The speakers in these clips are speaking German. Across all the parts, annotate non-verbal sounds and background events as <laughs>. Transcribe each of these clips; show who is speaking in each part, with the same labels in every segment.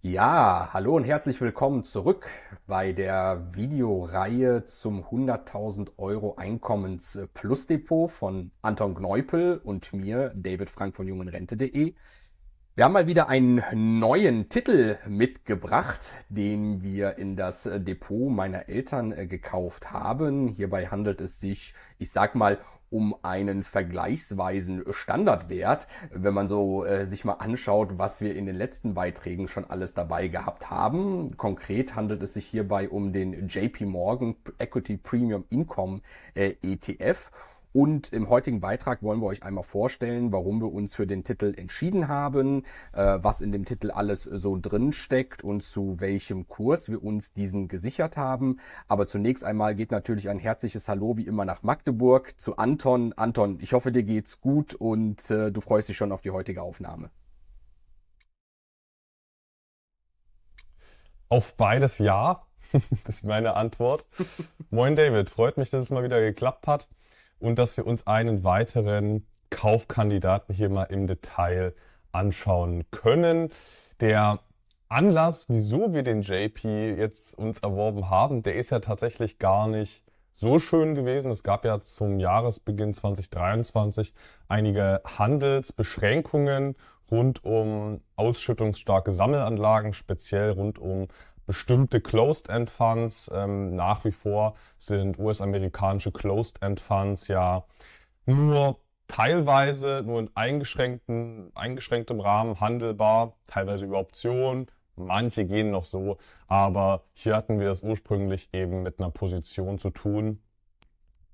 Speaker 1: Ja, hallo und herzlich willkommen zurück bei der Videoreihe zum 100.000 Euro Einkommens Plus Depot von Anton Gneupel und mir, David Frank von jungenrente.de. Wir haben mal wieder einen neuen Titel mitgebracht, den wir in das Depot meiner Eltern äh, gekauft haben. Hierbei handelt es sich, ich sag mal, um einen vergleichsweisen Standardwert, wenn man so äh, sich mal anschaut, was wir in den letzten Beiträgen schon alles dabei gehabt haben. Konkret handelt es sich hierbei um den JP Morgan Equity Premium Income äh, ETF. Und im heutigen Beitrag wollen wir euch einmal vorstellen, warum wir uns für den Titel entschieden haben, äh, was in dem Titel alles so drin steckt und zu welchem Kurs wir uns diesen gesichert haben. Aber zunächst einmal geht natürlich ein herzliches Hallo wie immer nach Magdeburg zu Anton. Anton, ich hoffe, dir geht's gut und äh, du freust dich schon auf die heutige Aufnahme.
Speaker 2: Auf beides ja. <laughs> das ist meine Antwort. Moin David, freut mich, dass es mal wieder geklappt hat und dass wir uns einen weiteren Kaufkandidaten hier mal im Detail anschauen können. Der Anlass, wieso wir den JP jetzt uns erworben haben, der ist ja tatsächlich gar nicht so schön gewesen. Es gab ja zum Jahresbeginn 2023 einige Handelsbeschränkungen rund um ausschüttungsstarke Sammelanlagen, speziell rund um bestimmte Closed-End Funds. Ähm, nach wie vor sind US-amerikanische Closed-End Funds ja nur teilweise, nur in eingeschränkten, eingeschränktem Rahmen handelbar, teilweise über Optionen. Manche gehen noch so, aber hier hatten wir es ursprünglich eben mit einer Position zu tun,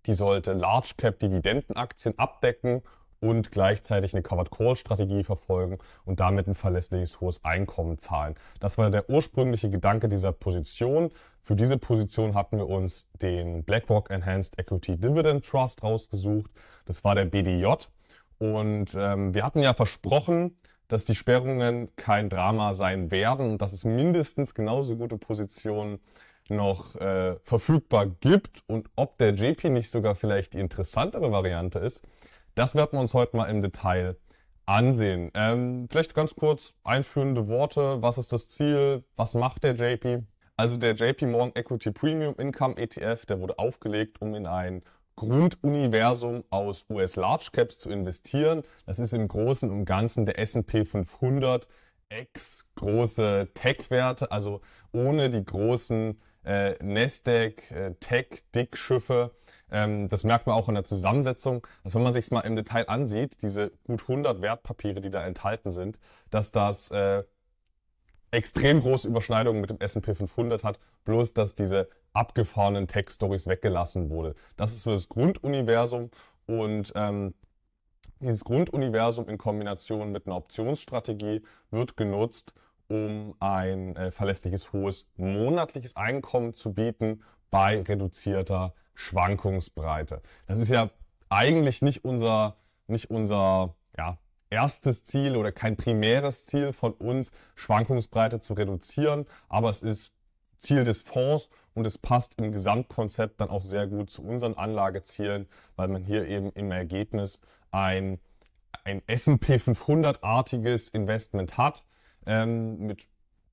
Speaker 2: die sollte Large Cap Dividendenaktien abdecken und gleichzeitig eine Covered Call Strategie verfolgen und damit ein verlässliches hohes Einkommen zahlen. Das war der ursprüngliche Gedanke dieser Position. Für diese Position hatten wir uns den BlackRock Enhanced Equity Dividend Trust rausgesucht. Das war der BDJ. Und ähm, wir hatten ja versprochen, dass die Sperrungen kein Drama sein werden und dass es mindestens genauso gute Positionen noch äh, verfügbar gibt und ob der JP nicht sogar vielleicht die interessantere Variante ist, das werden wir uns heute mal im Detail ansehen. Ähm, vielleicht ganz kurz einführende Worte. Was ist das Ziel? Was macht der JP? Also der JP Morgan Equity Premium Income ETF, der wurde aufgelegt, um in ein Grunduniversum aus US Large Caps zu investieren. Das ist im Großen und Ganzen der S&P 500 ex große Tech-Werte, also ohne die großen äh, Nasdaq äh, Tech-Dickschiffe ähm, das merkt man auch in der Zusammensetzung, dass wenn man sich mal im Detail ansieht, diese gut 100 Wertpapiere, die da enthalten sind, dass das äh, extrem große Überschneidungen mit dem S&P 500 hat, bloß dass diese abgefahrenen Tech-Stories weggelassen wurde. Das ist für das Grunduniversum und ähm, dieses Grunduniversum in Kombination mit einer Optionsstrategie wird genutzt, um ein äh, verlässliches hohes monatliches Einkommen zu bieten bei reduzierter Schwankungsbreite. Das ist ja eigentlich nicht unser, nicht unser ja, erstes Ziel oder kein primäres Ziel von uns, Schwankungsbreite zu reduzieren, aber es ist Ziel des Fonds und es passt im Gesamtkonzept dann auch sehr gut zu unseren Anlagezielen, weil man hier eben im Ergebnis ein, ein S&P 500-artiges Investment hat ähm, mit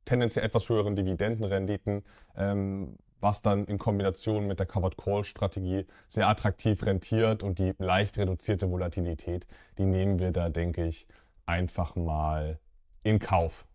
Speaker 2: tendenziell etwas höheren Dividendenrenditen, ähm, was dann in Kombination mit der Covered Call Strategie sehr attraktiv rentiert und die leicht reduzierte Volatilität, die nehmen wir da, denke ich, einfach mal in Kauf.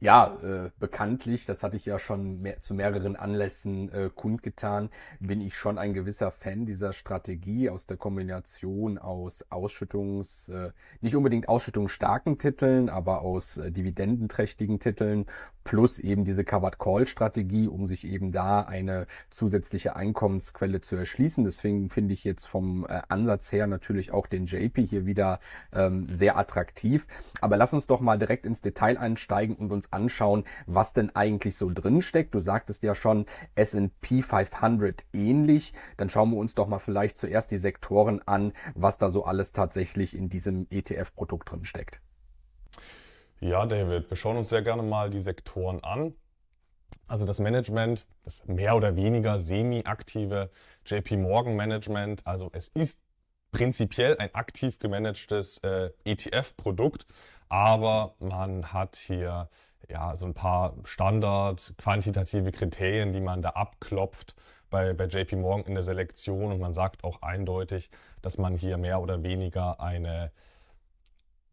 Speaker 1: Ja, äh, bekanntlich, das hatte ich ja schon mehr, zu mehreren Anlässen äh, kundgetan, bin ich schon ein gewisser Fan dieser Strategie aus der Kombination aus Ausschüttungs, äh, nicht unbedingt ausschüttungsstarken Titeln, aber aus äh, dividendenträchtigen Titeln plus eben diese Covered Call Strategie, um sich eben da eine zusätzliche Einkommensquelle zu erschließen. Deswegen finde ich jetzt vom äh, Ansatz her natürlich auch den JP hier wieder ähm, sehr attraktiv. Aber lass uns doch mal direkt ins Detail einsteigen und uns anschauen, was denn eigentlich so drin steckt. Du sagtest ja schon S&P 500 ähnlich. Dann schauen wir uns doch mal vielleicht zuerst die Sektoren an, was da so alles tatsächlich in diesem ETF-Produkt drin steckt.
Speaker 2: Ja, David, wir schauen uns sehr gerne mal die Sektoren an. Also das Management, das mehr oder weniger semi-aktive JP Morgan Management, also es ist prinzipiell ein aktiv gemanagtes äh, ETF-Produkt, aber man hat hier ja so ein paar Standard quantitative Kriterien, die man da abklopft bei, bei JP Morgan in der Selektion und man sagt auch eindeutig, dass man hier mehr oder weniger eine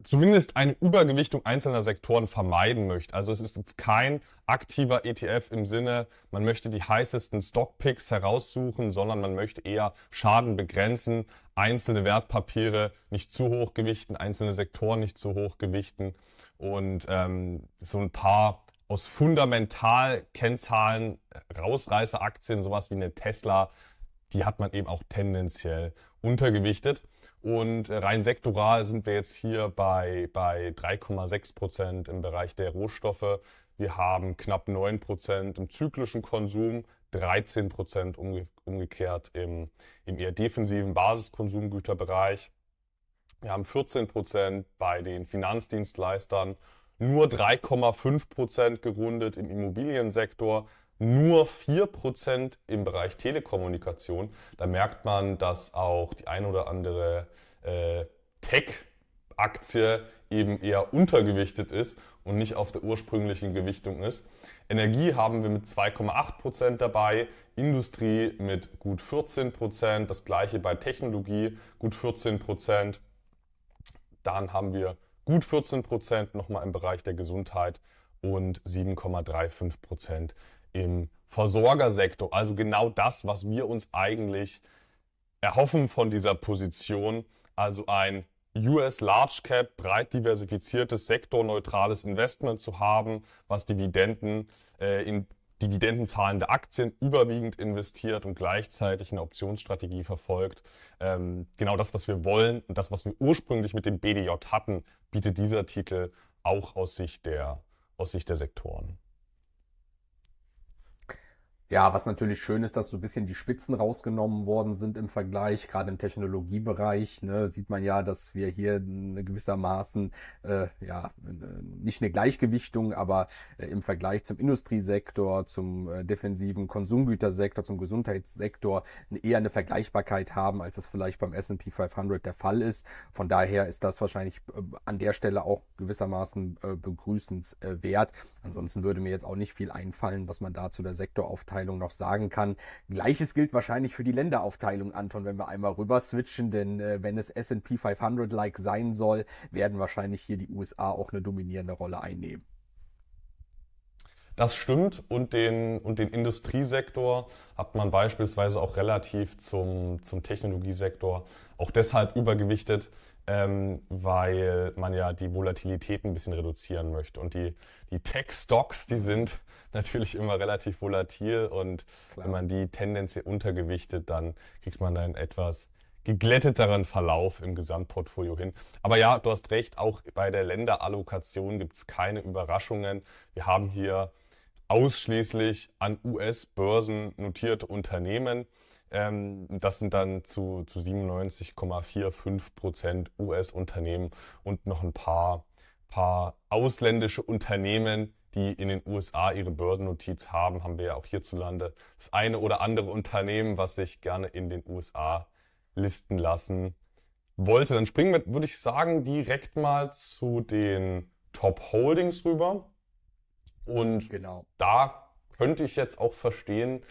Speaker 2: zumindest eine Übergewichtung einzelner Sektoren vermeiden möchte. Also es ist jetzt kein aktiver ETF im Sinne, man möchte die heißesten Stockpicks heraussuchen, sondern man möchte eher Schaden begrenzen, einzelne Wertpapiere nicht zu hoch gewichten, einzelne Sektoren nicht zu hoch gewichten und ähm, so ein paar aus fundamental Kennzahlen Rausreißeraktien, sowas wie eine Tesla, die hat man eben auch tendenziell untergewichtet. Und rein sektoral sind wir jetzt hier bei, bei 3,6 Prozent im Bereich der Rohstoffe. Wir haben knapp 9 Prozent im zyklischen Konsum, 13 Prozent umge umgekehrt im, im eher defensiven Basiskonsumgüterbereich. Wir haben 14 Prozent bei den Finanzdienstleistern, nur 3,5 Prozent gerundet im Immobiliensektor, nur 4% im Bereich Telekommunikation. Da merkt man, dass auch die ein oder andere äh, Tech-Aktie eben eher untergewichtet ist und nicht auf der ursprünglichen Gewichtung ist. Energie haben wir mit 2,8% dabei, Industrie mit gut 14%, das gleiche bei Technologie gut 14%. Dann haben wir gut 14% nochmal im Bereich der Gesundheit und 7,35% im Versorgersektor. Also genau das, was wir uns eigentlich erhoffen von dieser Position. Also ein US Large Cap, breit diversifiziertes, sektorneutrales Investment zu haben, was Dividenden äh, in dividendenzahlende Aktien überwiegend investiert und gleichzeitig eine Optionsstrategie verfolgt. Ähm, genau das, was wir wollen und das, was wir ursprünglich mit dem BDJ hatten, bietet dieser Titel auch aus Sicht der, aus Sicht der Sektoren.
Speaker 1: Ja, was natürlich schön ist, dass so ein bisschen die Spitzen rausgenommen worden sind im Vergleich. Gerade im Technologiebereich ne, sieht man ja, dass wir hier gewissermaßen, äh, ja, nicht eine Gleichgewichtung, aber äh, im Vergleich zum Industriesektor, zum äh, defensiven Konsumgütersektor, zum Gesundheitssektor eher eine Vergleichbarkeit haben, als das vielleicht beim S&P 500 der Fall ist. Von daher ist das wahrscheinlich äh, an der Stelle auch gewissermaßen äh, begrüßenswert. Ansonsten würde mir jetzt auch nicht viel einfallen, was man da zu der Sektoraufteilung Länderaufteilung noch sagen kann. Gleiches gilt wahrscheinlich für die Länderaufteilung, Anton, wenn wir einmal rüber switchen, denn äh, wenn es S&P 500-like sein soll, werden wahrscheinlich hier die USA auch eine dominierende Rolle einnehmen.
Speaker 2: Das stimmt und den, und den Industriesektor hat man beispielsweise auch relativ zum, zum Technologiesektor auch deshalb übergewichtet, ähm, weil man ja die Volatilität ein bisschen reduzieren möchte. Und die, die Tech-Stocks, die sind natürlich immer relativ volatil und Klar. wenn man die tendenziell untergewichtet, dann kriegt man dann etwas geglätteteren Verlauf im Gesamtportfolio hin. Aber ja, du hast recht, auch bei der Länderallokation gibt es keine Überraschungen. Wir haben hier ausschließlich an US-Börsen notierte Unternehmen. Ähm, das sind dann zu, zu 97,45 Prozent US-Unternehmen und noch ein paar, paar ausländische Unternehmen, die in den USA ihre Börsennotiz haben, haben wir ja auch hierzulande das eine oder andere Unternehmen, was sich gerne in den USA listen lassen wollte. Dann springen wir, würde ich sagen, direkt mal zu den Top Holdings rüber. Und genau. da könnte ich jetzt auch verstehen,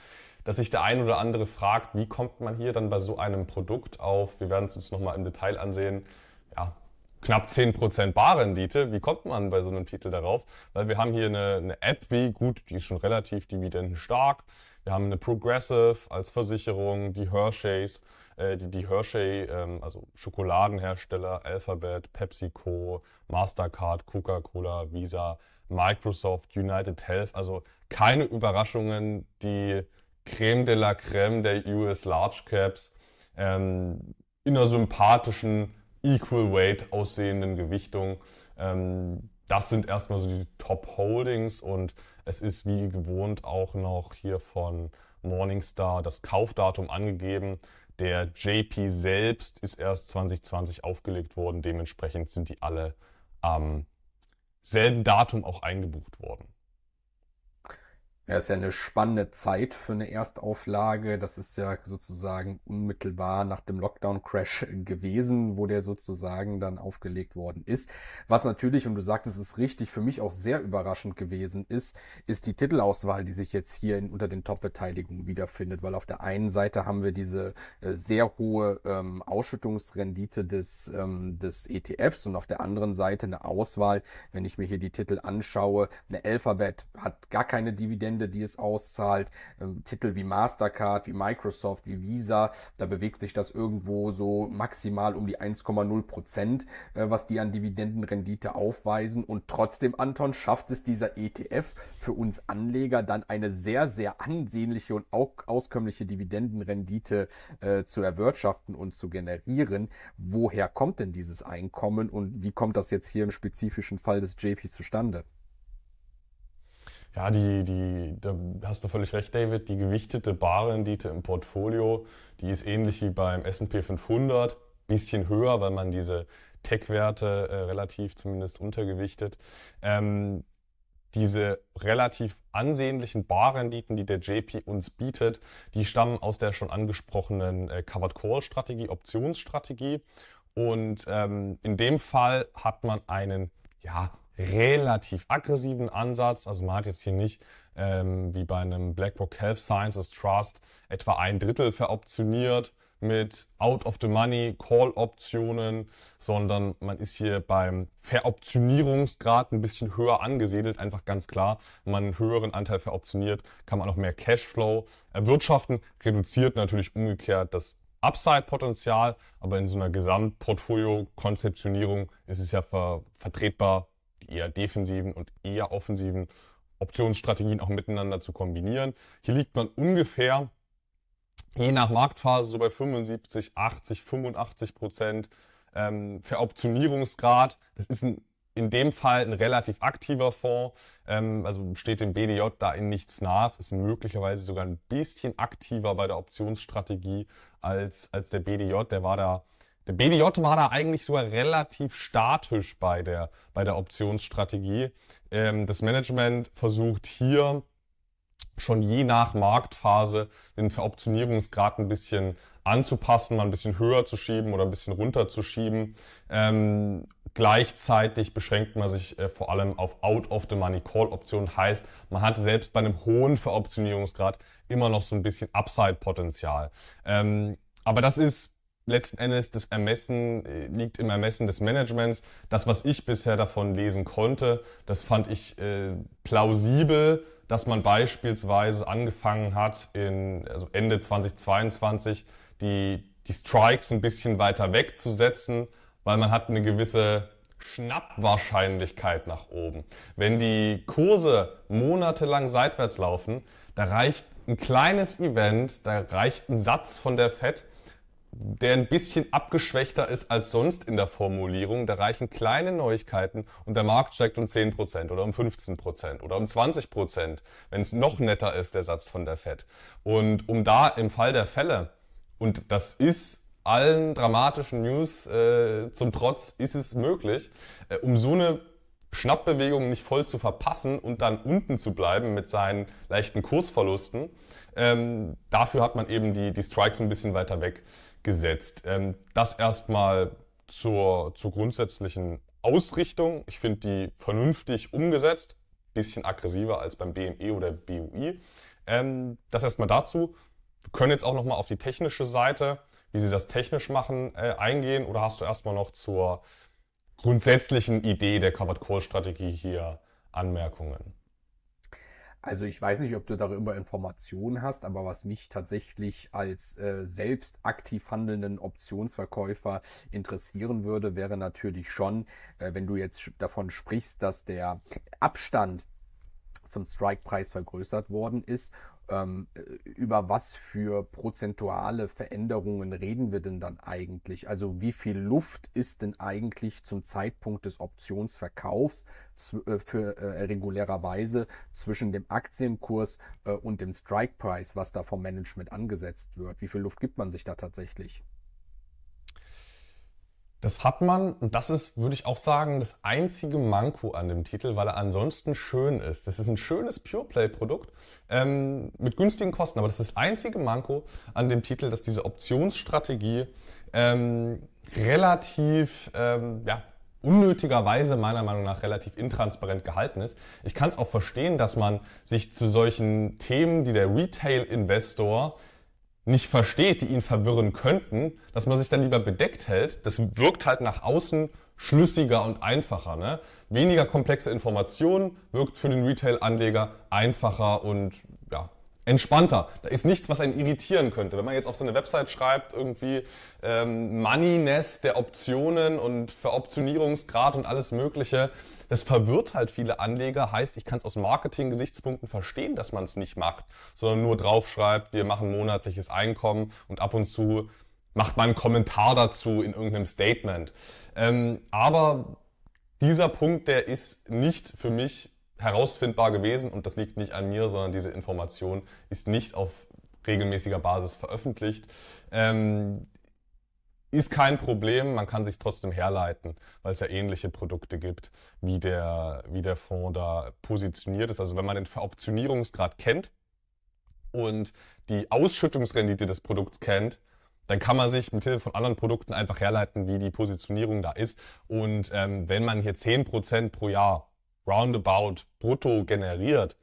Speaker 2: dass sich der ein oder andere fragt, wie kommt man hier dann bei so einem Produkt auf, wir werden es uns nochmal im Detail ansehen, ja, knapp 10% Barrendite. Wie kommt man bei so einem Titel darauf? Weil wir haben hier eine, eine App wie, gut, die ist schon relativ dividendenstark. Wir haben eine Progressive als Versicherung, die Hershey's, äh, die, die Hershey, ähm, also Schokoladenhersteller, Alphabet, PepsiCo, Mastercard, Coca-Cola, Visa, Microsoft, United Health. Also keine Überraschungen, die Creme de la Creme der US Large Caps ähm, in einer sympathischen Equal Weight aussehenden Gewichtung. Ähm, das sind erstmal so die Top Holdings und es ist wie gewohnt auch noch hier von Morningstar das Kaufdatum angegeben. Der JP selbst ist erst 2020 aufgelegt worden, dementsprechend sind die alle am selben Datum auch eingebucht worden.
Speaker 1: Ja, ist ja eine spannende Zeit für eine Erstauflage. Das ist ja sozusagen unmittelbar nach dem Lockdown-Crash gewesen, wo der sozusagen dann aufgelegt worden ist. Was natürlich, und du sagtest es richtig, für mich auch sehr überraschend gewesen ist, ist die Titelauswahl, die sich jetzt hier in, unter den Top-Beteiligungen wiederfindet. Weil auf der einen Seite haben wir diese äh, sehr hohe ähm, Ausschüttungsrendite des, ähm, des ETFs und auf der anderen Seite eine Auswahl, wenn ich mir hier die Titel anschaue, eine Alphabet hat gar keine Dividende Dividende, die es auszahlt. Ähm, Titel wie Mastercard, wie Microsoft, wie Visa, da bewegt sich das irgendwo so maximal um die 1,0 Prozent, äh, was die an Dividendenrendite aufweisen. Und trotzdem, Anton, schafft es dieser ETF für uns Anleger dann eine sehr, sehr ansehnliche und auch auskömmliche Dividendenrendite äh, zu erwirtschaften und zu generieren. Woher kommt denn dieses Einkommen und wie kommt das jetzt hier im spezifischen Fall des JP zustande?
Speaker 2: Ja, die, die, da hast du völlig recht, David. Die gewichtete Barrendite im Portfolio, die ist ähnlich wie beim S&P 500, bisschen höher, weil man diese Tech-Werte äh, relativ zumindest untergewichtet. Ähm, diese relativ ansehnlichen Barrenditen, die der JP uns bietet, die stammen aus der schon angesprochenen äh, Covered Call Strategie, Optionsstrategie. Und ähm, in dem Fall hat man einen ja, relativ aggressiven Ansatz. Also man hat jetzt hier nicht ähm, wie bei einem BlackRock Health Sciences Trust etwa ein Drittel veroptioniert mit Out of the Money Call Optionen, sondern man ist hier beim Veroptionierungsgrad ein bisschen höher angesiedelt. Einfach ganz klar, wenn man einen höheren Anteil veroptioniert, kann man auch mehr Cashflow erwirtschaften, reduziert natürlich umgekehrt das Upside-Potenzial, aber in so einer Gesamtportfolio-Konzeptionierung ist es ja ver vertretbar, eher defensiven und eher offensiven Optionsstrategien auch miteinander zu kombinieren. Hier liegt man ungefähr je nach Marktphase so bei 75, 80, 85 Prozent ähm, Veroptionierungsgrad. Das ist ein, in dem Fall ein relativ aktiver Fonds, ähm, also steht dem BDJ da in nichts nach, ist möglicherweise sogar ein bisschen aktiver bei der Optionsstrategie als, als der BDJ. Der war da der BDJ war da eigentlich sogar relativ statisch bei der, bei der Optionsstrategie. Ähm, das Management versucht hier schon je nach Marktphase den Veroptionierungsgrad ein bisschen anzupassen, mal ein bisschen höher zu schieben oder ein bisschen runter zu schieben. Ähm, gleichzeitig beschränkt man sich äh, vor allem auf Out-of-the-Money-Call-Optionen. Heißt, man hat selbst bei einem hohen Veroptionierungsgrad immer noch so ein bisschen Upside-Potenzial. Ähm, aber das ist letzten Endes das Ermessen äh, liegt im Ermessen des Managements. Das, was ich bisher davon lesen konnte, das fand ich äh, plausibel, dass man beispielsweise angefangen hat, in also Ende 2022 die, die Strikes ein bisschen weiter wegzusetzen, weil man hat eine gewisse Schnappwahrscheinlichkeit nach oben. Wenn die Kurse monatelang seitwärts laufen, da reicht ein kleines Event, da reicht ein Satz von der Fed, der ein bisschen abgeschwächter ist als sonst in der Formulierung. Da reichen kleine Neuigkeiten und der Markt steigt um 10% oder um 15% oder um 20%, wenn es noch netter ist, der Satz von der Fed. Und um da im Fall der Fälle, und das ist allen dramatischen News äh, zum Trotz, ist es möglich, äh, um so eine Schnappbewegung nicht voll zu verpassen und dann unten zu bleiben mit seinen leichten Kursverlusten. Ähm, dafür hat man eben die, die Strikes ein bisschen weiter weg gesetzt. Ähm, das erstmal zur, zur grundsätzlichen Ausrichtung. Ich finde die vernünftig umgesetzt, bisschen aggressiver als beim BME oder BUI. Ähm, das erstmal dazu. Wir können jetzt auch nochmal auf die technische Seite, wie Sie das technisch machen, äh, eingehen. Oder hast du erstmal noch zur grundsätzlichen Idee der Covered Call Strategie hier Anmerkungen?
Speaker 1: Also ich weiß nicht, ob du darüber Informationen hast, aber was mich tatsächlich als äh, selbst aktiv handelnden Optionsverkäufer interessieren würde, wäre natürlich schon, äh, wenn du jetzt davon sprichst, dass der Abstand zum Strike-Preis vergrößert worden ist ähm, äh, über was für prozentuale Veränderungen reden wir denn dann eigentlich? Also wie viel Luft ist denn eigentlich zum Zeitpunkt des Optionsverkaufs äh, für äh, regulärerweise zwischen dem Aktienkurs äh, und dem Strike Price, was da vom Management angesetzt wird? Wie viel Luft gibt man sich da tatsächlich?
Speaker 2: Das hat man, und das ist, würde ich auch sagen, das einzige Manko an dem Titel, weil er ansonsten schön ist. Das ist ein schönes Pure-Play-Produkt ähm, mit günstigen Kosten, aber das ist das einzige Manko an dem Titel, dass diese Optionsstrategie ähm, relativ, ähm, ja, unnötigerweise meiner Meinung nach relativ intransparent gehalten ist. Ich kann es auch verstehen, dass man sich zu solchen Themen, die der Retail-Investor nicht versteht, die ihn verwirren könnten, dass man sich dann lieber bedeckt hält. Das wirkt halt nach außen schlüssiger und einfacher. Ne? Weniger komplexe Informationen wirkt für den Retail-Anleger einfacher und ja, entspannter. Da ist nichts, was einen irritieren könnte. Wenn man jetzt auf seine Website schreibt, irgendwie ähm, Moneyness der Optionen und Veroptionierungsgrad und alles Mögliche, das verwirrt halt viele Anleger. Heißt, ich kann es aus Marketing-Gesichtspunkten verstehen, dass man es nicht macht, sondern nur draufschreibt, wir machen monatliches Einkommen und ab und zu macht man einen Kommentar dazu in irgendeinem Statement. Ähm, aber dieser Punkt, der ist nicht für mich herausfindbar gewesen und das liegt nicht an mir, sondern diese Information ist nicht auf regelmäßiger Basis veröffentlicht. Ähm, ist kein Problem, man kann sich trotzdem herleiten, weil es ja ähnliche Produkte gibt, wie der, wie der Fonds da positioniert ist. Also wenn man den Veroptionierungsgrad kennt und die Ausschüttungsrendite des Produkts kennt, dann kann man sich mit Hilfe von anderen Produkten einfach herleiten, wie die Positionierung da ist. Und ähm, wenn man hier 10% pro Jahr roundabout brutto generiert,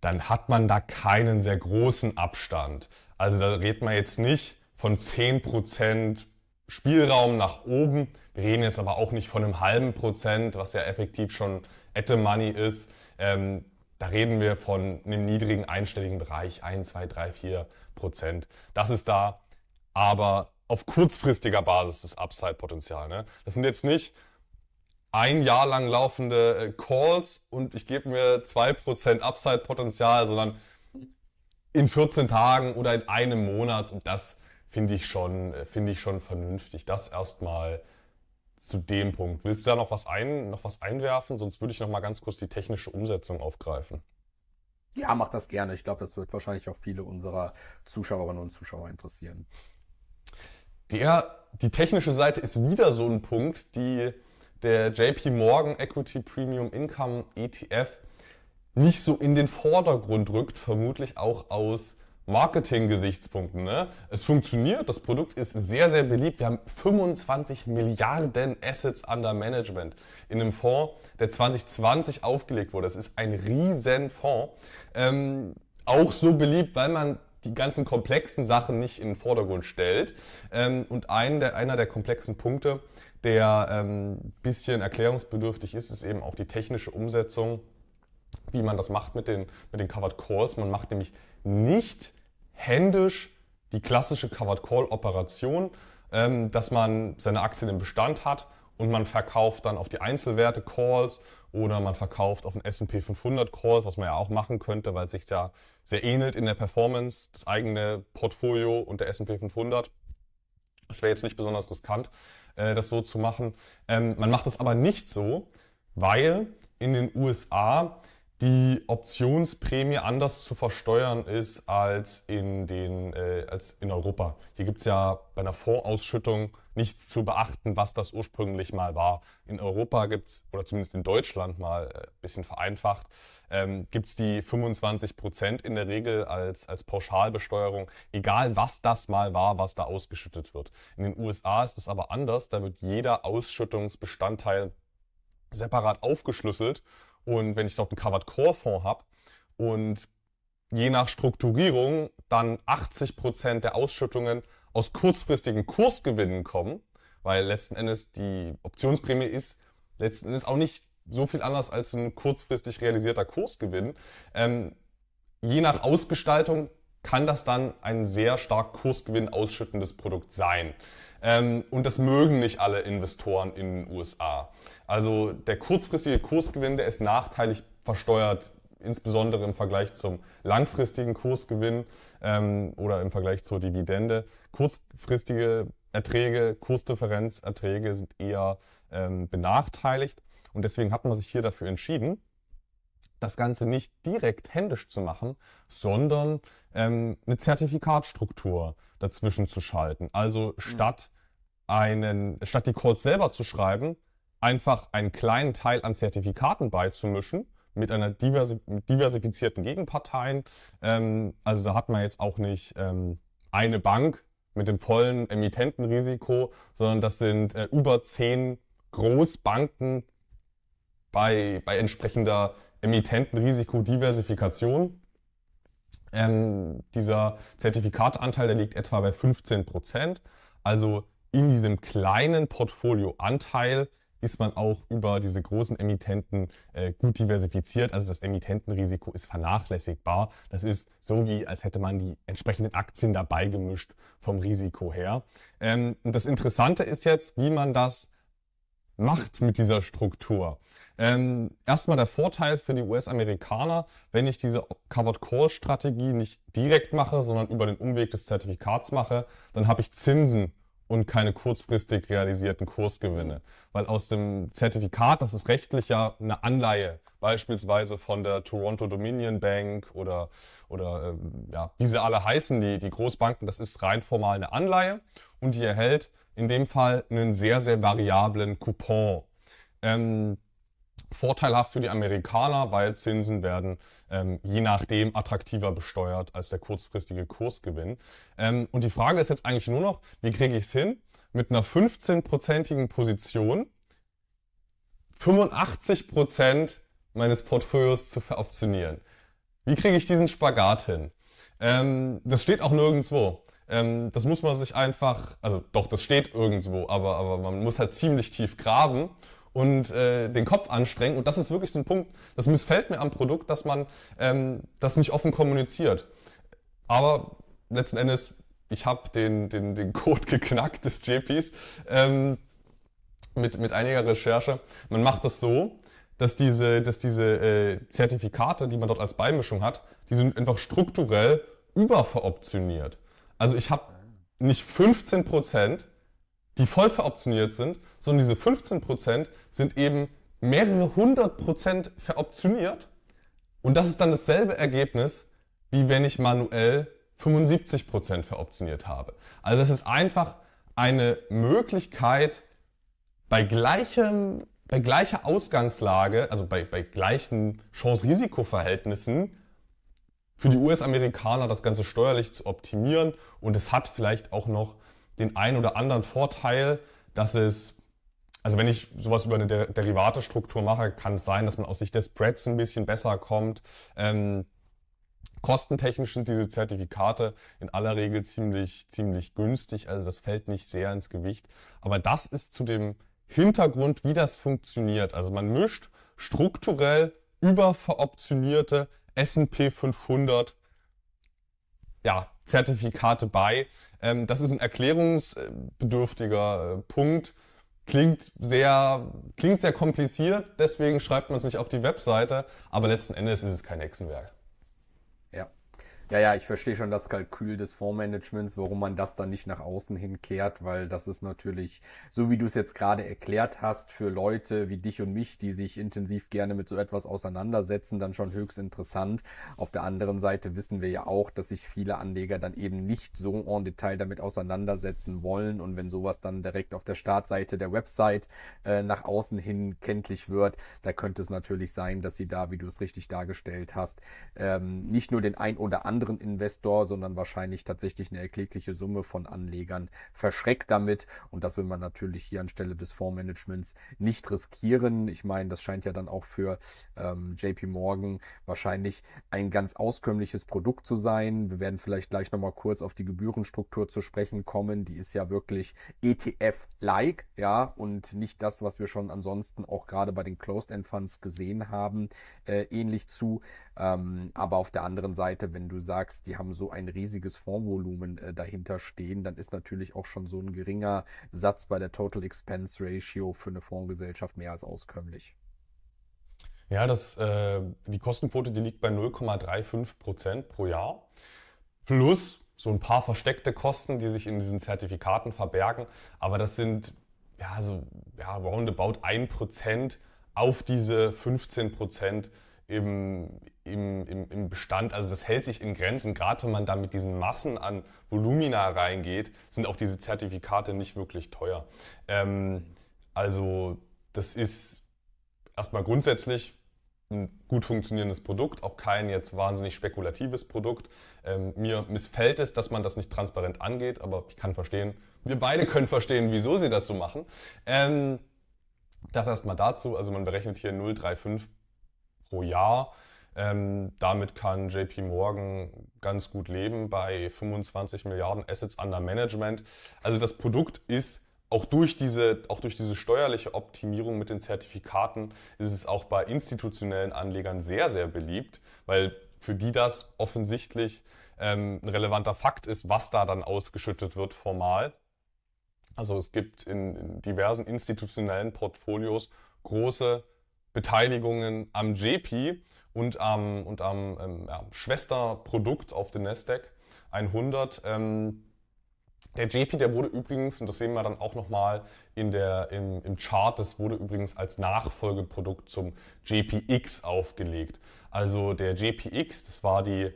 Speaker 2: dann hat man da keinen sehr großen Abstand. Also da redet man jetzt nicht von 10% Spielraum nach oben. Wir reden jetzt aber auch nicht von einem halben Prozent, was ja effektiv schon Ette Money ist. Ähm, da reden wir von einem niedrigen einstelligen Bereich, 1, 2, 3, 4 Prozent. Das ist da, aber auf kurzfristiger Basis das Upside-Potenzial. Ne? Das sind jetzt nicht ein Jahr lang laufende äh, Calls und ich gebe mir 2% Upside-Potenzial, sondern in 14 Tagen oder in einem Monat und das finde ich schon, finde ich schon vernünftig. Das erstmal zu dem Punkt. Willst du da noch was ein, noch was einwerfen? Sonst würde ich noch mal ganz kurz die technische Umsetzung aufgreifen.
Speaker 1: Ja, mach das gerne. Ich glaube, das wird wahrscheinlich auch viele unserer Zuschauerinnen und Zuschauer interessieren.
Speaker 2: Der, die technische Seite ist wieder so ein Punkt, die der JP Morgan Equity Premium Income ETF nicht so in den Vordergrund rückt, vermutlich auch aus Marketing-Gesichtspunkten. Ne? Es funktioniert, das Produkt ist sehr, sehr beliebt. Wir haben 25 Milliarden Assets under Management in einem Fonds, der 2020 aufgelegt wurde. Das ist ein riesen Fonds. Ähm, auch so beliebt, weil man die ganzen komplexen Sachen nicht in den Vordergrund stellt. Ähm, und ein der, einer der komplexen Punkte, der ähm, bisschen erklärungsbedürftig ist, ist eben auch die technische Umsetzung, wie man das macht mit den, mit den Covered Calls. Man macht nämlich nicht händisch die klassische Covered Call Operation, ähm, dass man seine Aktien im Bestand hat und man verkauft dann auf die Einzelwerte Calls oder man verkauft auf den S&P 500 Calls, was man ja auch machen könnte, weil es sich ja sehr ähnelt in der Performance, das eigene Portfolio und der S&P 500. Das wäre jetzt nicht besonders riskant, äh, das so zu machen. Ähm, man macht es aber nicht so, weil in den USA die Optionsprämie anders zu versteuern ist als in, den, äh, als in Europa. Hier gibt es ja bei einer Fondsausschüttung nichts zu beachten, was das ursprünglich mal war. In Europa gibt es, oder zumindest in Deutschland mal ein äh, bisschen vereinfacht, ähm, gibt es die 25 Prozent in der Regel als, als Pauschalbesteuerung, egal was das mal war, was da ausgeschüttet wird. In den USA ist es aber anders, da wird jeder Ausschüttungsbestandteil separat aufgeschlüsselt und wenn ich dort einen Covered Core Fonds habe und je nach Strukturierung dann 80 Prozent der Ausschüttungen aus kurzfristigen Kursgewinnen kommen, weil letzten Endes die Optionsprämie ist letzten Endes auch nicht so viel anders als ein kurzfristig realisierter Kursgewinn. Ähm, je nach Ausgestaltung kann das dann ein sehr stark Kursgewinn ausschüttendes Produkt sein. Ähm, und das mögen nicht alle Investoren in den USA. Also der kurzfristige Kursgewinn, der ist nachteilig versteuert, insbesondere im Vergleich zum langfristigen Kursgewinn ähm, oder im Vergleich zur Dividende. Kurzfristige Erträge, Kursdifferenzerträge sind eher ähm, benachteiligt. Und deswegen hat man sich hier dafür entschieden, das Ganze nicht direkt händisch zu machen, sondern ähm, eine Zertifikatstruktur dazwischen zu schalten. Also mhm. statt einen, statt die Calls selber zu schreiben, einfach einen kleinen Teil an Zertifikaten beizumischen mit einer diversi diversifizierten Gegenparteien. Ähm, also da hat man jetzt auch nicht ähm, eine Bank mit dem vollen Emittentenrisiko, sondern das sind äh, über zehn Großbanken bei, bei entsprechender Emittentenrisiko-Diversifikation. Ähm, dieser Zertifikatanteil, der liegt etwa bei 15 Prozent. Also in diesem kleinen Portfolioanteil ist man auch über diese großen Emittenten äh, gut diversifiziert. Also das Emittentenrisiko ist vernachlässigbar. Das ist so wie, als hätte man die entsprechenden Aktien dabei gemischt vom Risiko her. Ähm, und das Interessante ist jetzt, wie man das macht mit dieser Struktur. Ähm, erstmal der Vorteil für die US-Amerikaner, wenn ich diese Covered Call Strategie nicht direkt mache, sondern über den Umweg des Zertifikats mache, dann habe ich Zinsen und keine kurzfristig realisierten Kursgewinne. Weil aus dem Zertifikat, das ist rechtlich ja eine Anleihe, beispielsweise von der Toronto Dominion Bank oder, oder ähm, ja, wie sie alle heißen, die, die Großbanken, das ist rein formal eine Anleihe und die erhält in dem Fall einen sehr, sehr variablen Coupon. Ähm, vorteilhaft für die Amerikaner, weil Zinsen werden ähm, je nachdem attraktiver besteuert als der kurzfristige Kursgewinn. Ähm, und die Frage ist jetzt eigentlich nur noch, wie kriege ich es hin, mit einer 15-prozentigen Position 85 Prozent meines Portfolios zu veroptionieren. Wie kriege ich diesen Spagat hin? Ähm, das steht auch nirgendwo. Ähm, das muss man sich einfach, also doch, das steht irgendwo, aber, aber man muss halt ziemlich tief graben und äh, den Kopf anstrengen. Und das ist wirklich so ein Punkt, das missfällt mir am Produkt, dass man ähm, das nicht offen kommuniziert. Aber letzten Endes, ich habe den, den, den Code <laughs> geknackt des JPs ähm, mit, mit einiger Recherche. Man macht das so, dass diese, dass diese äh, Zertifikate, die man dort als Beimischung hat, die sind einfach strukturell überveroptioniert. Also ich habe nicht 15 Prozent, die voll veroptioniert sind, sondern diese 15% sind eben mehrere hundert Prozent veroptioniert. Und das ist dann dasselbe Ergebnis, wie wenn ich manuell 75% veroptioniert habe. Also es ist einfach eine Möglichkeit, bei gleichem, bei gleicher Ausgangslage, also bei, bei gleichen Chance-Risiko-Verhältnissen, für die US-Amerikaner das Ganze steuerlich zu optimieren. Und es hat vielleicht auch noch den ein oder anderen Vorteil, dass es, also wenn ich sowas über eine Der Derivatestruktur mache, kann es sein, dass man aus Sicht des Spreads ein bisschen besser kommt. Ähm, kostentechnisch sind diese Zertifikate in aller Regel ziemlich, ziemlich günstig, also das fällt nicht sehr ins Gewicht. Aber das ist zu dem Hintergrund, wie das funktioniert. Also man mischt strukturell überveroptionierte S&P 500 ja, Zertifikate bei. Ähm, das ist ein erklärungsbedürftiger äh, Punkt. Klingt sehr, klingt sehr kompliziert, deswegen schreibt man es nicht auf die Webseite, aber letzten Endes ist es kein Hexenwerk.
Speaker 1: Ja, ja, ich verstehe schon das Kalkül des Fondsmanagements, warum man das dann nicht nach außen hinkehrt, weil das ist natürlich, so wie du es jetzt gerade erklärt hast, für Leute wie dich und mich, die sich intensiv gerne mit so etwas auseinandersetzen, dann schon höchst interessant. Auf der anderen Seite wissen wir ja auch, dass sich viele Anleger dann eben nicht so en Detail damit auseinandersetzen wollen und wenn sowas dann direkt auf der Startseite der Website äh, nach außen hin kenntlich wird, da könnte es natürlich sein, dass sie da, wie du es richtig dargestellt hast, ähm, nicht nur den ein oder anderen anderen Investor, sondern wahrscheinlich tatsächlich eine erklägliche Summe von Anlegern verschreckt damit. Und das will man natürlich hier anstelle des Fondsmanagements nicht riskieren. Ich meine, das scheint ja dann auch für ähm, JP Morgan wahrscheinlich ein ganz auskömmliches Produkt zu sein. Wir werden vielleicht gleich nochmal kurz auf die Gebührenstruktur zu sprechen kommen. Die ist ja wirklich ETF-like, ja, und nicht das, was wir schon ansonsten auch gerade bei den Closed-End Funds gesehen haben, äh, ähnlich zu. Ähm, aber auf der anderen Seite, wenn du sagst, die haben so ein riesiges Fondsvolumen äh, dahinter stehen, dann ist natürlich auch schon so ein geringer Satz bei der Total Expense Ratio für eine Fondsgesellschaft mehr als auskömmlich.
Speaker 2: Ja, das, äh, die Kostenquote, die liegt bei 0,35 Prozent pro Jahr. Plus so ein paar versteckte Kosten, die sich in diesen Zertifikaten verbergen. Aber das sind ja so ja, roundabout 1 Prozent auf diese 15 Prozent im, im, im, im Bestand, also das hält sich in Grenzen, gerade wenn man da mit diesen Massen an Volumina reingeht, sind auch diese Zertifikate nicht wirklich teuer. Ähm, also das ist erstmal grundsätzlich ein gut funktionierendes Produkt, auch kein jetzt wahnsinnig spekulatives Produkt. Ähm, mir missfällt es, dass man das nicht transparent angeht, aber ich kann verstehen, wir beide können verstehen, wieso sie das so machen. Ähm, das erstmal dazu, also man berechnet hier 0,35 pro Jahr. Ähm, damit kann JP Morgan ganz gut leben bei 25 Milliarden Assets under Management. Also das Produkt ist auch durch diese, auch durch diese steuerliche Optimierung mit den Zertifikaten ist es auch bei institutionellen Anlegern sehr, sehr beliebt, weil für die das offensichtlich ähm, ein relevanter Fakt ist, was da dann ausgeschüttet wird formal. Also es gibt in, in diversen institutionellen Portfolios große Beteiligungen am JP und am, und am ähm, ja, Schwesterprodukt auf den Nasdaq 100. Ähm, der JP, der wurde übrigens, und das sehen wir dann auch nochmal in im, im Chart, das wurde übrigens als Nachfolgeprodukt zum JPX aufgelegt. Also der JPX, das war die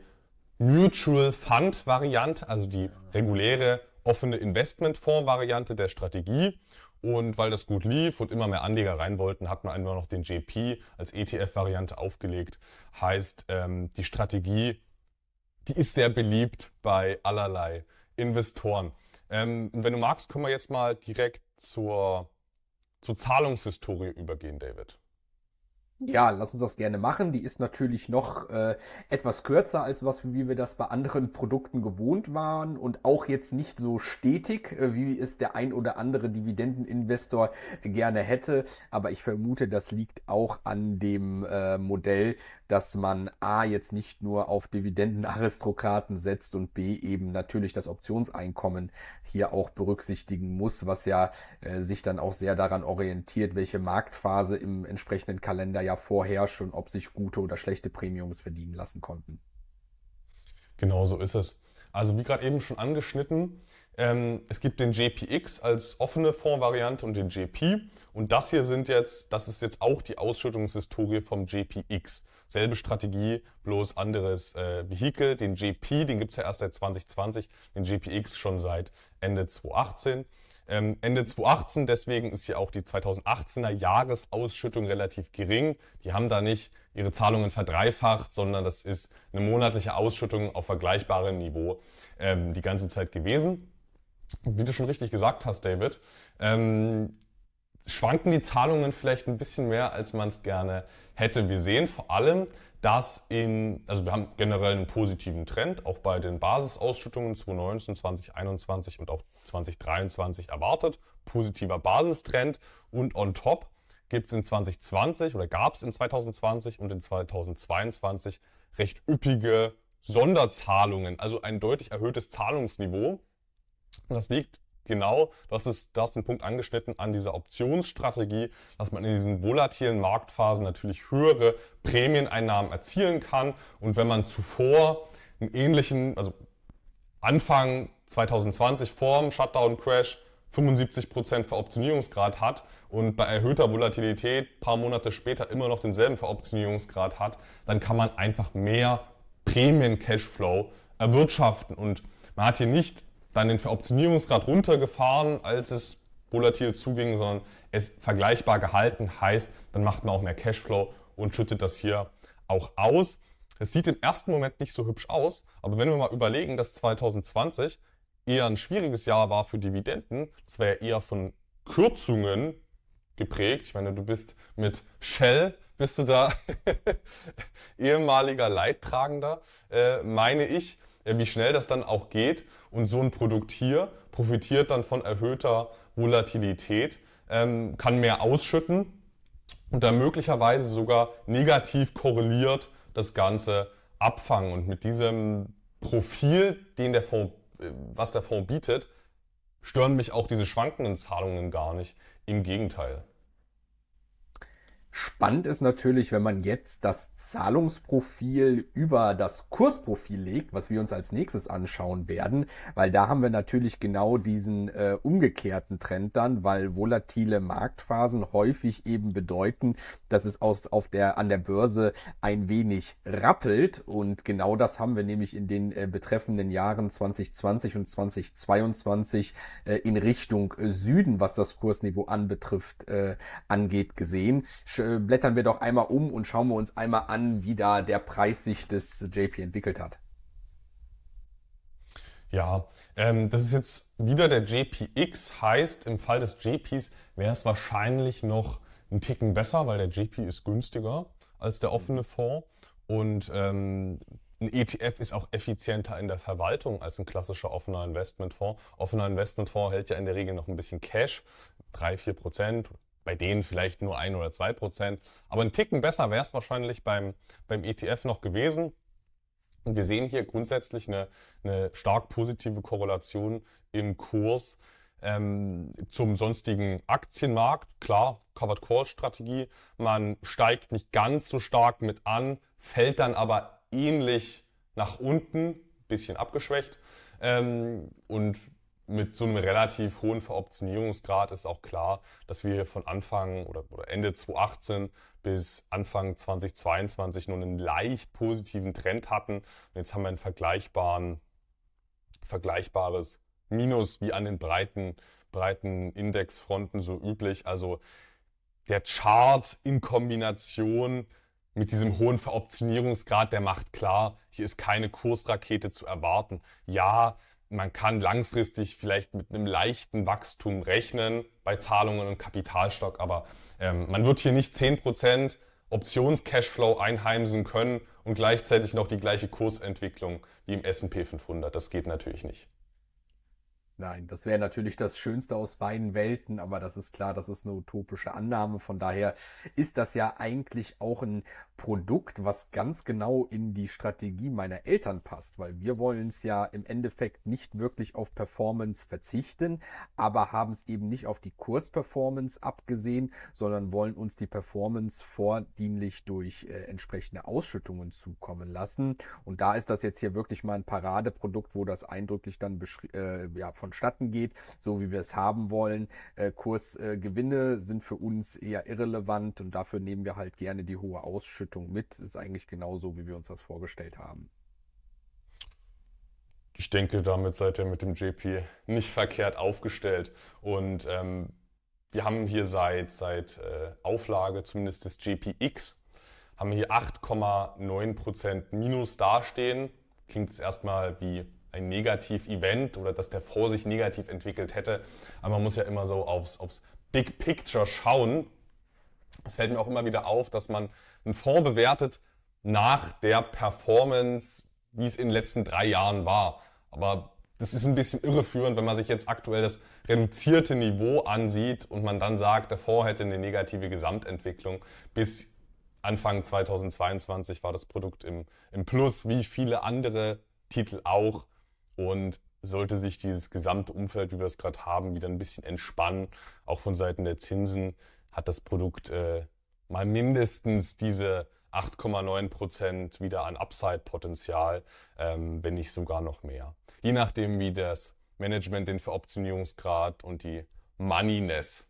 Speaker 2: Mutual Fund Variante, also die reguläre offene Investmentfonds-Variante der Strategie. Und weil das gut lief und immer mehr Anleger rein wollten, hat man einfach noch den JP als ETF-Variante aufgelegt. Heißt, ähm, die Strategie, die ist sehr beliebt bei allerlei Investoren. Ähm, wenn du magst, können wir jetzt mal direkt zur, zur Zahlungshistorie übergehen, David.
Speaker 1: Ja, lass uns das gerne machen. Die ist natürlich noch äh, etwas kürzer als was, wie wir das bei anderen Produkten gewohnt waren und auch jetzt nicht so stetig, äh, wie es der ein oder andere Dividendeninvestor gerne hätte. Aber ich vermute, das liegt auch an dem äh, Modell, dass man A jetzt nicht nur auf Dividendenaristokraten setzt und B eben natürlich das Optionseinkommen hier auch berücksichtigen muss, was ja äh, sich dann auch sehr daran orientiert, welche Marktphase im entsprechenden Kalender ja vorherrscht und ob sich gute oder schlechte Premiums verdienen lassen konnten.
Speaker 2: Genau so ist es. Also wie gerade eben schon angeschnitten, ähm, es gibt den JPX als offene Fondsvariante und den JP. Und das hier sind jetzt, das ist jetzt auch die Ausschüttungshistorie vom JPX. Selbe Strategie, bloß anderes äh, Vehikel. Den JP, den gibt es ja erst seit 2020, den JPX schon seit Ende 2018. Ähm, Ende 2018, deswegen ist hier auch die 2018er Jahresausschüttung relativ gering. Die haben da nicht ihre Zahlungen verdreifacht, sondern das ist eine monatliche Ausschüttung auf vergleichbarem Niveau ähm, die ganze Zeit gewesen. Wie du schon richtig gesagt hast, David, ähm, schwanken die Zahlungen vielleicht ein bisschen mehr, als man es gerne hätte. Wir sehen vor allem, dass in, also wir haben generell einen positiven Trend, auch bei den Basisausschüttungen 2019, 2021 und auch 2023 erwartet. Positiver Basistrend und on top gibt es in 2020 oder gab es in 2020 und in 2022 recht üppige Sonderzahlungen, also ein deutlich erhöhtes Zahlungsniveau. Das liegt genau, das ist, du hast den Punkt angeschnitten an dieser Optionsstrategie, dass man in diesen volatilen Marktphasen natürlich höhere Prämieneinnahmen erzielen kann. Und wenn man zuvor einen ähnlichen, also Anfang 2020 vor dem Shutdown-Crash 75% Veroptionierungsgrad hat und bei erhöhter Volatilität paar Monate später immer noch denselben Veroptionierungsgrad hat, dann kann man einfach mehr Prämien-Cashflow erwirtschaften. Und man hat hier nicht dann den Veroptionierungsgrad runtergefahren, als es volatil zuging, sondern es vergleichbar gehalten heißt, dann macht man auch mehr Cashflow und schüttet das hier auch aus. Es sieht im ersten Moment nicht so hübsch aus, aber wenn wir mal überlegen, dass 2020 eher ein schwieriges Jahr war für Dividenden, das war ja eher von Kürzungen geprägt. Ich meine, du bist mit Shell, bist du da <laughs> ehemaliger Leidtragender, äh, meine ich, wie schnell das dann auch geht. Und so ein Produkt hier profitiert dann von erhöhter Volatilität, ähm, kann mehr ausschütten und dann möglicherweise sogar negativ korreliert das Ganze abfangen. Und mit diesem Profil, den der Fonds, äh, was der Fonds bietet, stören mich auch diese schwankenden Zahlungen gar nicht. Im Gegenteil.
Speaker 1: Spannend ist natürlich, wenn man jetzt das Zahlungsprofil über das Kursprofil legt, was wir uns als nächstes anschauen werden, weil da haben wir natürlich genau diesen äh, umgekehrten Trend dann, weil volatile Marktphasen häufig eben bedeuten, dass es aus, auf der, an der Börse ein wenig rappelt. Und genau das haben wir nämlich in den äh, betreffenden Jahren 2020 und 2022 äh, in Richtung Süden, was das Kursniveau anbetrifft, äh, angeht, gesehen äh, blättern wir doch einmal um und schauen wir uns einmal an, wie da der Preis sich des JP entwickelt hat.
Speaker 2: Ja, ähm, das ist jetzt wieder der JPX, heißt im Fall des JPs wäre es wahrscheinlich noch ein Ticken besser, weil der JP ist günstiger als der offene Fonds und ähm, ein ETF ist auch effizienter in der Verwaltung als ein klassischer offener Investmentfonds. Offener Investmentfonds hält ja in der Regel noch ein bisschen Cash, 3, 4 Prozent, bei denen vielleicht nur ein oder zwei Prozent. Aber ein Ticken besser wäre es wahrscheinlich beim, beim ETF noch gewesen. Und wir sehen hier grundsätzlich eine, eine stark positive Korrelation im Kurs ähm, zum sonstigen Aktienmarkt. Klar, Covered Call Strategie. Man steigt nicht ganz so stark mit an, fällt dann aber ähnlich nach unten, bisschen abgeschwächt. Ähm, und mit so einem relativ hohen Veroptionierungsgrad ist auch klar, dass wir von Anfang oder, oder Ende 2018 bis Anfang 2022 nur einen leicht positiven Trend hatten. Und jetzt haben wir ein vergleichbaren, vergleichbares Minus wie an den breiten, breiten Indexfronten so üblich. Also der Chart in Kombination mit diesem hohen Veroptionierungsgrad, der macht klar, hier ist keine Kursrakete zu erwarten. Ja, man kann langfristig vielleicht mit einem leichten Wachstum rechnen bei Zahlungen und Kapitalstock, aber ähm, man wird hier nicht 10% Options-Cashflow einheimsen können und gleichzeitig noch die gleiche Kursentwicklung wie im S&P 500. Das geht natürlich nicht.
Speaker 1: Nein, das wäre natürlich das Schönste aus beiden Welten, aber das ist klar, das ist eine utopische Annahme. Von daher ist das ja eigentlich auch ein Produkt, was ganz genau in die Strategie meiner Eltern passt, weil wir wollen es ja im Endeffekt nicht wirklich auf Performance verzichten, aber haben es eben nicht auf die Kursperformance abgesehen, sondern wollen uns die Performance vordienlich durch äh, entsprechende Ausschüttungen zukommen lassen. Und da ist das jetzt hier wirklich mal ein Paradeprodukt, wo das eindrücklich dann äh, ja, von vonstatten geht, so wie wir es haben wollen. Äh, Kursgewinne äh, sind für uns eher irrelevant und dafür nehmen wir halt gerne die hohe Ausschüttung mit. Ist eigentlich genauso, wie wir uns das vorgestellt haben.
Speaker 2: Ich denke, damit seid ihr mit dem JP nicht verkehrt aufgestellt. Und ähm, wir haben hier seit, seit äh, Auflage zumindest des JPX, haben wir hier 8,9% Minus dastehen. Klingt es erstmal wie ein Negativ-Event oder dass der Fonds sich negativ entwickelt hätte. Aber man muss ja immer so aufs, aufs Big Picture schauen. Es fällt mir auch immer wieder auf, dass man einen Fonds bewertet nach der Performance, wie es in den letzten drei Jahren war. Aber das ist ein bisschen irreführend, wenn man sich jetzt aktuell das reduzierte Niveau ansieht und man dann sagt, der Fonds hätte eine negative Gesamtentwicklung. Bis Anfang 2022 war das Produkt im, im Plus, wie viele andere Titel auch und sollte sich dieses gesamte Umfeld, wie wir es gerade haben, wieder ein bisschen entspannen, auch von Seiten der Zinsen, hat das Produkt äh, mal mindestens diese 8,9 Prozent wieder an Upside-Potenzial, ähm, wenn nicht sogar noch mehr. Je nachdem, wie das Management den Veroptionierungsgrad und die Moneyness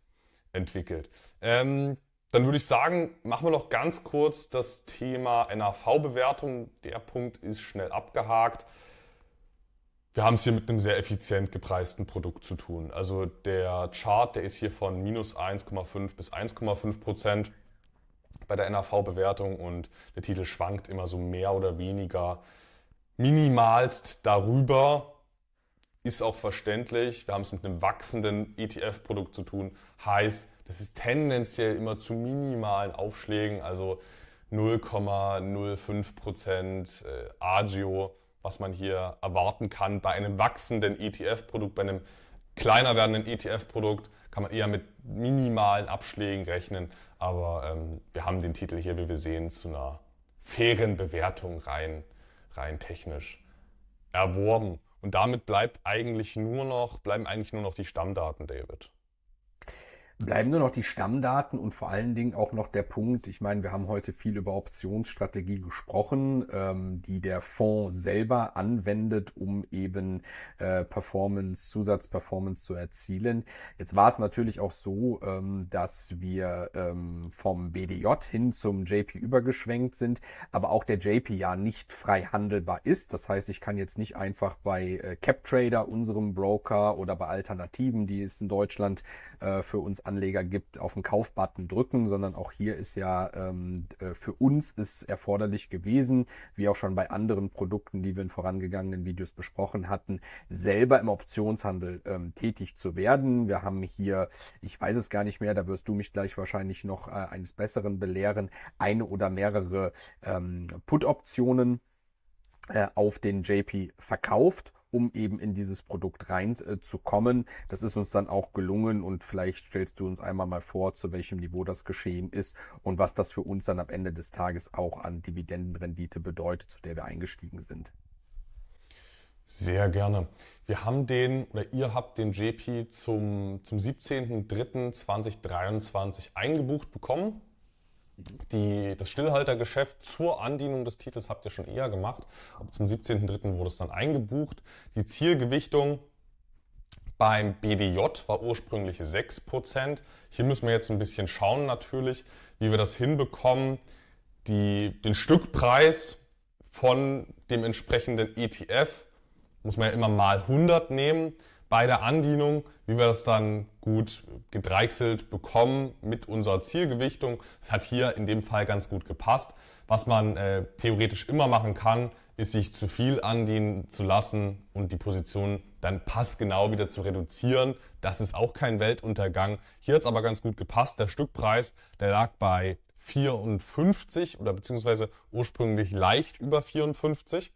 Speaker 2: entwickelt. Ähm, dann würde ich sagen, machen wir noch ganz kurz das Thema NAV-Bewertung. Der Punkt ist schnell abgehakt. Wir haben es hier mit einem sehr effizient gepreisten Produkt zu tun. Also der Chart, der ist hier von minus 1,5 bis 1,5 Prozent bei der NAV-Bewertung und der Titel schwankt immer so mehr oder weniger minimalst darüber. Ist auch verständlich. Wir haben es mit einem wachsenden ETF-Produkt zu tun. Heißt, das ist tendenziell immer zu minimalen Aufschlägen, also 0,05 Prozent äh, Agio was man hier erwarten kann. Bei einem wachsenden ETF-Produkt, bei einem kleiner werdenden ETF-Produkt kann man eher mit minimalen Abschlägen rechnen. Aber ähm, wir haben den Titel hier, wie wir sehen, zu einer fairen Bewertung rein, rein technisch erworben. Und damit bleibt eigentlich nur noch, bleiben eigentlich nur noch die Stammdaten, David.
Speaker 1: Bleiben nur noch die Stammdaten und vor allen Dingen auch noch der Punkt, ich meine, wir haben heute viel über Optionsstrategie gesprochen, ähm, die der Fonds selber anwendet, um eben äh, Performance, Zusatzperformance zu erzielen. Jetzt war es natürlich auch so, ähm, dass wir ähm, vom BDJ hin zum JP übergeschwenkt sind, aber auch der JP ja nicht frei handelbar ist. Das heißt, ich kann jetzt nicht einfach bei äh, CapTrader, unserem Broker oder bei Alternativen, die es in Deutschland äh, für uns Anleger gibt, auf den Kaufbutton drücken, sondern auch hier ist ja ähm, äh, für uns ist erforderlich gewesen, wie auch schon bei anderen Produkten, die wir in vorangegangenen Videos besprochen hatten, selber im Optionshandel ähm, tätig zu werden. Wir haben hier, ich weiß es gar nicht mehr, da wirst du mich gleich wahrscheinlich noch äh, eines Besseren belehren, eine oder mehrere ähm, Put-Optionen äh, auf den JP verkauft um eben in dieses Produkt reinzukommen. Äh, das ist uns dann auch gelungen und vielleicht stellst du uns einmal mal vor, zu welchem Niveau das geschehen ist und was das für uns dann am Ende des Tages auch an Dividendenrendite bedeutet, zu der wir eingestiegen sind.
Speaker 2: Sehr gerne. Wir haben den, oder ihr habt den JP zum, zum 17.03.2023 eingebucht bekommen. Die, das Stillhaltergeschäft zur Andienung des Titels habt ihr schon eher gemacht. Aber zum 17.03. wurde es dann eingebucht. Die Zielgewichtung beim BDJ war ursprünglich 6%. Hier müssen wir jetzt ein bisschen schauen natürlich, wie wir das hinbekommen, die, den Stückpreis von dem entsprechenden ETF muss man ja immer mal 100 nehmen bei der Andienung, wie wir das dann gut gedreichselt bekommen mit unserer Zielgewichtung. Es hat hier in dem Fall ganz gut gepasst. Was man äh, theoretisch immer machen kann, ist sich zu viel andienen zu lassen und die Position dann passgenau wieder zu reduzieren. Das ist auch kein Weltuntergang. Hier hat es aber ganz gut gepasst. Der Stückpreis, der lag bei 54 oder beziehungsweise ursprünglich leicht über 54.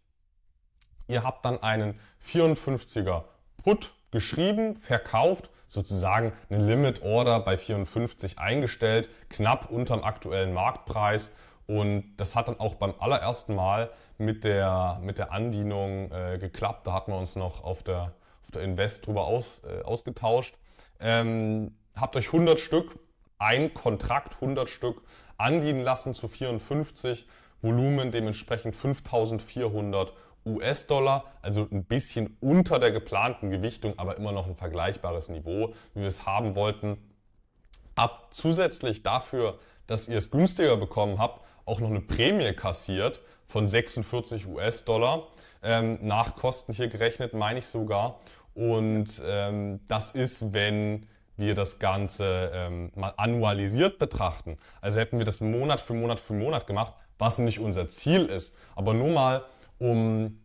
Speaker 2: Ihr habt dann einen 54er Put geschrieben, verkauft, sozusagen eine Limit Order bei 54 eingestellt, knapp unterm aktuellen Marktpreis. Und das hat dann auch beim allerersten Mal mit der, mit der Andienung äh, geklappt. Da hatten wir uns noch auf der, auf der Invest drüber aus, äh, ausgetauscht. Ähm, habt euch 100 Stück, ein Kontrakt 100 Stück andienen lassen zu 54, Volumen dementsprechend 5400 US-Dollar, also ein bisschen unter der geplanten Gewichtung, aber immer noch ein vergleichbares Niveau, wie wir es haben wollten. Ab zusätzlich dafür, dass ihr es günstiger bekommen habt, auch noch eine Prämie kassiert von 46 US-Dollar, ähm, nach Kosten hier gerechnet, meine ich sogar. Und ähm, das ist, wenn wir das Ganze ähm, mal annualisiert betrachten. Also hätten wir das Monat für Monat für Monat gemacht, was nicht unser Ziel ist, aber nur mal um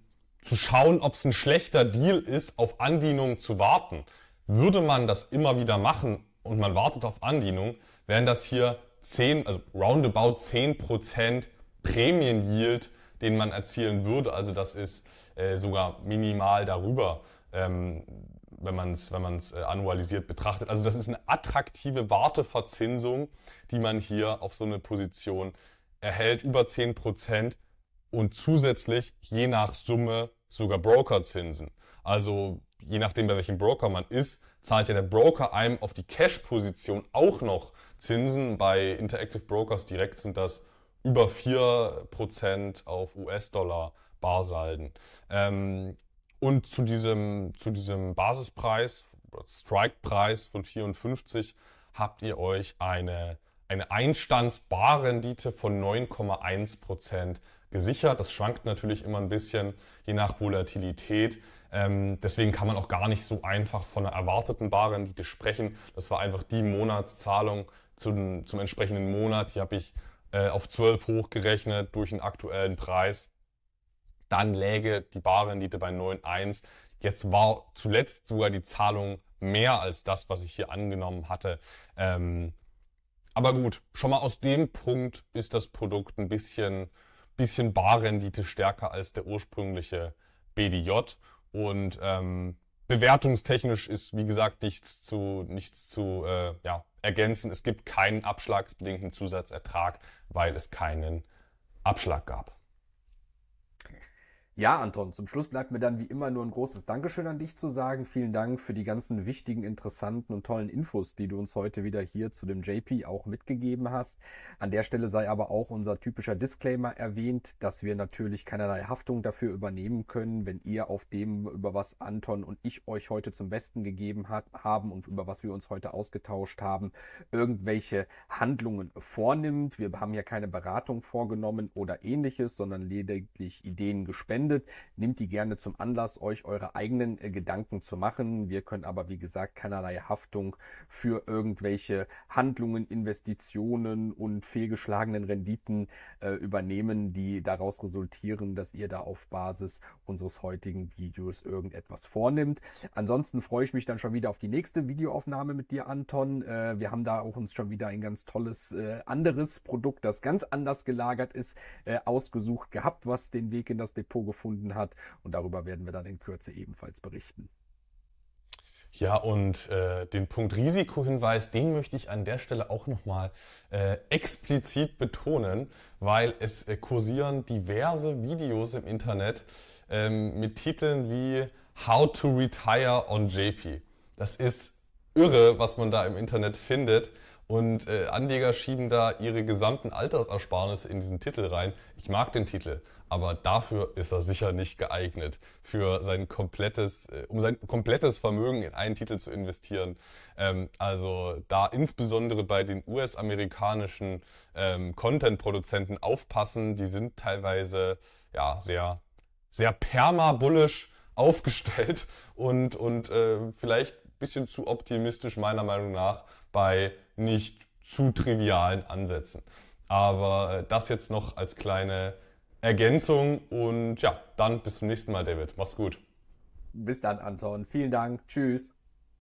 Speaker 2: zu schauen, ob es ein schlechter Deal ist, auf Andienung zu warten. Würde man das immer wieder machen und man wartet auf Andienung, wären das hier 10, also roundabout 10% Prämien-Yield, den man erzielen würde. Also das ist äh, sogar minimal darüber, ähm, wenn man es wenn äh, annualisiert betrachtet. Also das ist eine attraktive Warteverzinsung, die man hier auf so eine Position erhält, über 10% und zusätzlich je nach Summe sogar Brokerzinsen. Also je nachdem, bei welchem Broker man ist, zahlt ja der Broker einem auf die Cash-Position auch noch Zinsen. Bei Interactive Brokers direkt sind das über 4% auf US-Dollar Barsalden. Ähm, und zu diesem, zu diesem Basispreis, Strike-Preis von 54, habt ihr euch eine, eine Einstandsbarrendite von 9,1% gesichert. Das schwankt natürlich immer ein bisschen je nach Volatilität. Ähm, deswegen kann man auch gar nicht so einfach von einer erwarteten Barrendite sprechen. Das war einfach die Monatszahlung zum, zum entsprechenden Monat. Die habe ich äh, auf 12 hochgerechnet durch den aktuellen Preis. Dann läge die Barrendite bei 9,1. Jetzt war zuletzt sogar die Zahlung mehr als das, was ich hier angenommen hatte. Ähm, aber gut, schon mal aus dem Punkt ist das Produkt ein bisschen bisschen Barrendite stärker als der ursprüngliche BDJ. Und ähm, bewertungstechnisch ist, wie gesagt, nichts zu, nichts zu äh, ja, ergänzen. Es gibt keinen abschlagsbedingten Zusatzertrag, weil es keinen Abschlag gab.
Speaker 1: Ja, Anton, zum Schluss bleibt mir dann wie immer nur ein großes Dankeschön an dich zu sagen. Vielen Dank für die ganzen wichtigen, interessanten und tollen Infos, die du uns heute wieder hier zu dem JP auch mitgegeben hast. An der Stelle sei aber auch unser typischer Disclaimer erwähnt, dass wir natürlich keinerlei Haftung dafür übernehmen können, wenn ihr auf dem, über was Anton und ich euch heute zum Besten gegeben hat, haben und über was wir uns heute ausgetauscht haben, irgendwelche Handlungen vornimmt. Wir haben ja keine Beratung vorgenommen oder ähnliches, sondern lediglich Ideen gespendet findet, nehmt die gerne zum Anlass, euch eure eigenen äh, Gedanken zu machen. Wir können aber, wie gesagt, keinerlei Haftung für irgendwelche Handlungen, Investitionen und fehlgeschlagenen Renditen äh, übernehmen, die daraus resultieren, dass ihr da auf Basis unseres heutigen Videos irgendetwas vornimmt. Ansonsten freue ich mich dann schon wieder auf die nächste Videoaufnahme mit dir, Anton. Äh, wir haben da auch uns schon wieder ein ganz tolles äh, anderes Produkt, das ganz anders gelagert ist, äh, ausgesucht gehabt, was den Weg in das Depot gefunden gefunden hat. Und darüber werden wir dann in Kürze ebenfalls berichten.
Speaker 2: Ja, und äh, den Punkt Risikohinweis, den möchte ich an der Stelle auch nochmal äh, explizit betonen, weil es äh, kursieren diverse Videos im Internet ähm, mit Titeln wie How to Retire on JP. Das ist irre, was man da im Internet findet. Und äh, Anleger schieben da ihre gesamten Altersersparnisse in diesen Titel rein. Ich mag den Titel, aber dafür ist er sicher nicht geeignet, für sein komplettes, äh, um sein komplettes Vermögen in einen Titel zu investieren. Ähm, also da insbesondere bei den US-amerikanischen ähm, Content-Produzenten aufpassen, die sind teilweise ja sehr, sehr perma-bullish aufgestellt <laughs> und, und äh, vielleicht bisschen zu optimistisch meiner Meinung nach bei nicht zu trivialen Ansätzen. Aber äh, das jetzt noch als kleine Ergänzung und ja, dann bis zum nächsten Mal, David. Mach's gut.
Speaker 1: Bis dann, Anton. Vielen Dank. Tschüss.